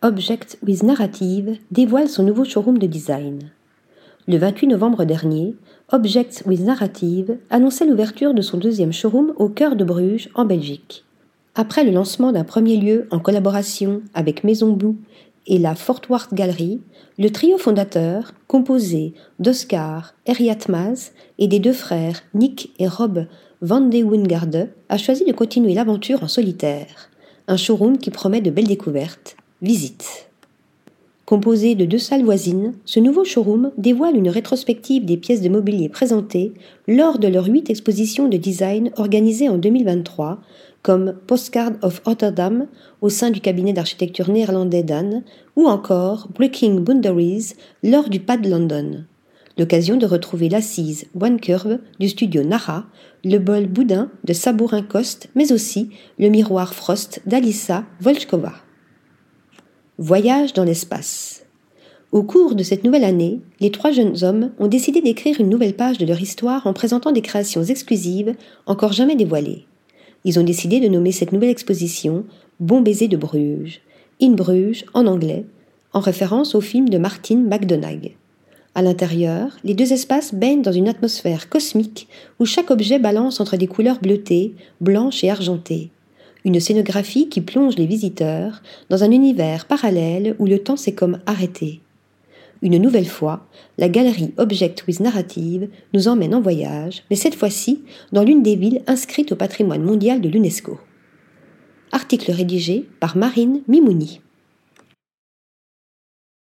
Object with Narrative dévoile son nouveau showroom de design. Le 28 novembre dernier, Object with Narrative annonçait l'ouverture de son deuxième showroom au cœur de Bruges, en Belgique. Après le lancement d'un premier lieu en collaboration avec Maison Blue et la Fort Worth Gallery, le trio fondateur, composé d'Oscar Eriatmaz et des deux frères Nick et Rob Van de Wingarde, a choisi de continuer l'aventure en solitaire. Un showroom qui promet de belles découvertes Visite. Composé de deux salles voisines, ce nouveau showroom dévoile une rétrospective des pièces de mobilier présentées lors de leurs huit expositions de design organisées en 2023, comme Postcard of Rotterdam au sein du cabinet d'architecture néerlandais d'Anne, ou encore Breaking Boundaries lors du PAD London. L'occasion de retrouver l'assise One Curve du studio Nara, le bol boudin de Sabourin Coste, mais aussi le miroir Frost d'Alissa Volchkova. Voyage dans l'espace. Au cours de cette nouvelle année, les trois jeunes hommes ont décidé d'écrire une nouvelle page de leur histoire en présentant des créations exclusives encore jamais dévoilées. Ils ont décidé de nommer cette nouvelle exposition Bon baiser de Bruges, In Bruges en anglais, en référence au film de Martin McDonagh. À l'intérieur, les deux espaces baignent dans une atmosphère cosmique où chaque objet balance entre des couleurs bleutées, blanches et argentées une scénographie qui plonge les visiteurs dans un univers parallèle où le temps s'est comme arrêté. Une nouvelle fois, la galerie Object with Narrative nous emmène en voyage, mais cette fois-ci dans l'une des villes inscrites au patrimoine mondial de l'UNESCO. Article rédigé par Marine Mimouni.